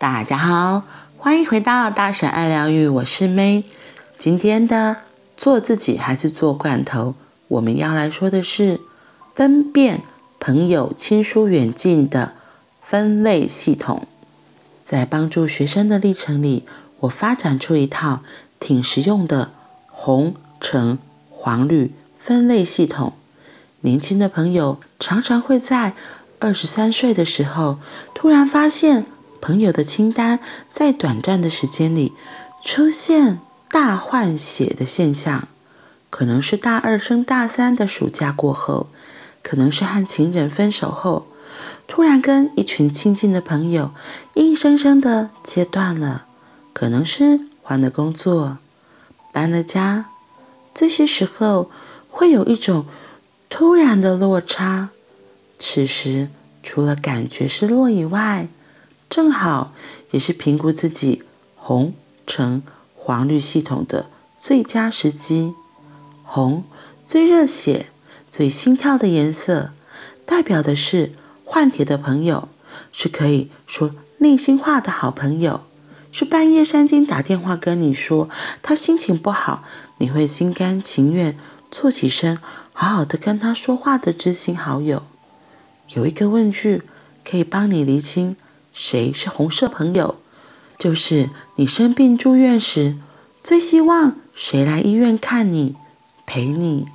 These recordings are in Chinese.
大家好，欢迎回到大婶爱疗愈，我是 May。今天的做自己还是做罐头，我们要来说的是分辨朋友亲疏远近的分类系统。在帮助学生的历程里，我发展出一套挺实用的红、橙、黄、绿分类系统。年轻的朋友常常会在二十三岁的时候，突然发现朋友的清单在短暂的时间里出现大换血的现象，可能是大二升大三的暑假过后，可能是和情人分手后，突然跟一群亲近的朋友硬生生的切断了，可能是换了工作，搬了家，这些时候会有一种。突然的落差，此时除了感觉失落以外，正好也是评估自己红、橙、黄、绿系统的最佳时机。红最热血、最心跳的颜色，代表的是换铁的朋友，是可以说内心话的好朋友，是半夜三更打电话跟你说他心情不好，你会心甘情愿坐起身。好好的跟他说话的知心好友，有一个问句可以帮你厘清谁是红色朋友，就是你生病住院时，最希望谁来医院看你、陪你。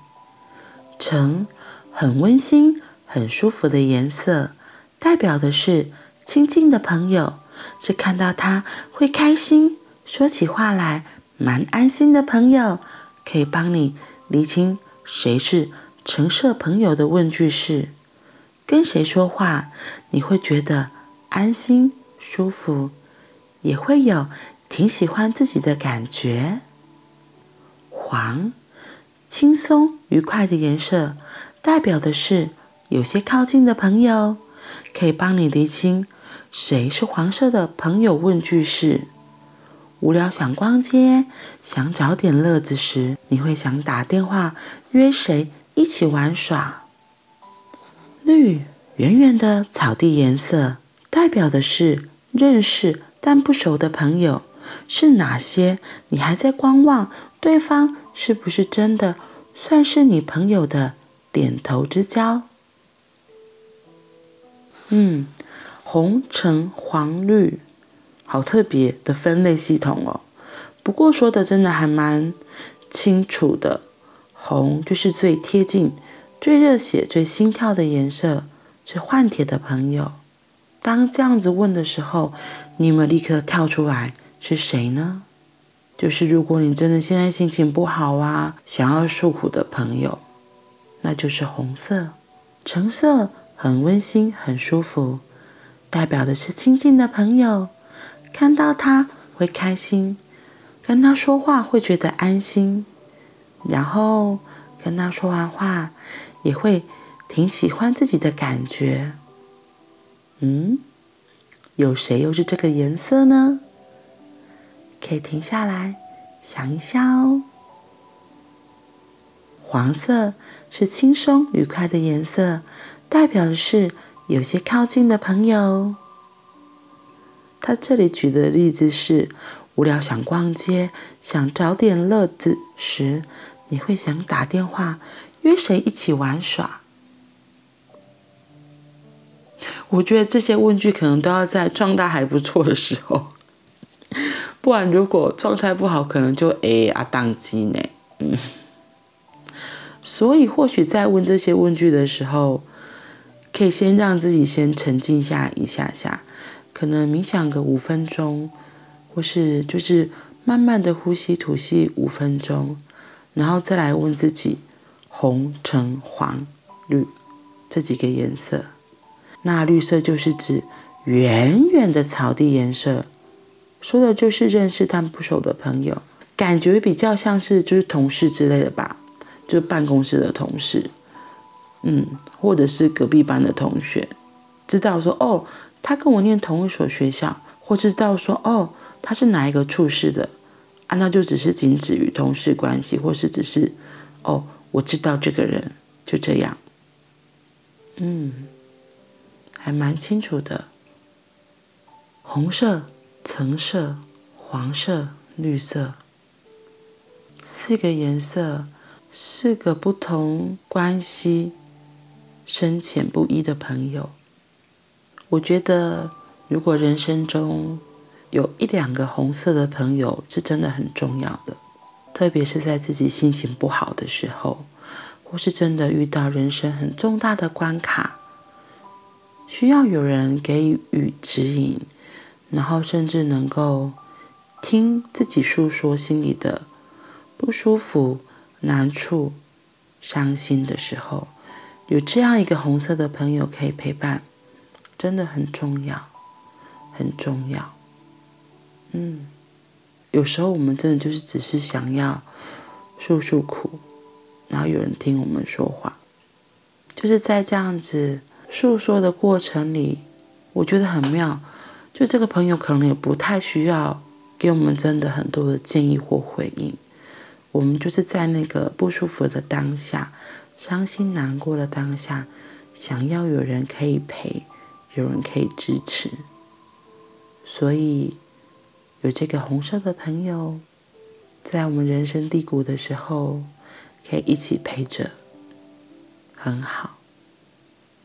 橙，很温馨、很舒服的颜色，代表的是亲近的朋友，是看到他会开心，说起话来蛮安心的朋友，可以帮你厘清。谁是橙色朋友的问句是：跟谁说话你会觉得安心舒服，也会有挺喜欢自己的感觉。黄，轻松愉快的颜色，代表的是有些靠近的朋友，可以帮你厘清谁是黄色的朋友。问句是。无聊想逛街，想找点乐子时，你会想打电话约谁一起玩耍？绿，圆圆的草地颜色，代表的是认识但不熟的朋友。是哪些？你还在观望对方是不是真的算是你朋友的点头之交？嗯，红、橙、黄、绿。好特别的分类系统哦，不过说的真的还蛮清楚的。红就是最贴近、最热血、最心跳的颜色，是换铁的朋友。当这样子问的时候，你有没有立刻跳出来是谁呢？就是如果你真的现在心情不好啊，想要诉苦的朋友，那就是红色。橙色很温馨、很舒服，代表的是亲近的朋友。看到他会开心，跟他说话会觉得安心，然后跟他说完话也会挺喜欢自己的感觉。嗯，有谁又是这个颜色呢？可以停下来想一下哦。黄色是轻松愉快的颜色，代表的是有些靠近的朋友。他这里举的例子是：无聊想逛街，想找点乐子时，你会想打电话约谁一起玩耍？我觉得这些问句可能都要在状态还不错的时候，不然如果状态不好，可能就哎啊当机呢。嗯，所以或许在问这些问句的时候，可以先让自己先沉静下一下下。可能冥想个五分钟，或是就是慢慢的呼吸吐气五分钟，然后再来问自己红、橙、黄、绿这几个颜色。那绿色就是指远远的草地颜色，说的就是认识但不熟的朋友，感觉比较像是就是同事之类的吧，就办公室的同事，嗯，或者是隔壁班的同学，知道说哦。他跟我念同一所学校，或知道说哦，他是哪一个处室的，啊，那就只是仅止于同事关系，或是只是哦，我知道这个人，就这样，嗯，还蛮清楚的。红色橙色、黄色、绿色，四个颜色，四个不同关系、深浅不一的朋友。我觉得，如果人生中有一两个红色的朋友，是真的很重要的，特别是在自己心情不好的时候，或是真的遇到人生很重大的关卡，需要有人给予指引。然后甚至能够听自己诉说心里的不舒服、难处、伤心的时候，有这样一个红色的朋友可以陪伴，真的很重要，很重要。嗯，有时候我们真的就是只是想要诉诉苦，然后有人听我们说话，就是在这样子诉说的过程里，我觉得很妙。就这个朋友可能也不太需要给我们真的很多的建议或回应，我们就是在那个不舒服的当下、伤心难过的当下，想要有人可以陪，有人可以支持，所以有这个红色的朋友，在我们人生低谷的时候，可以一起陪着，很好，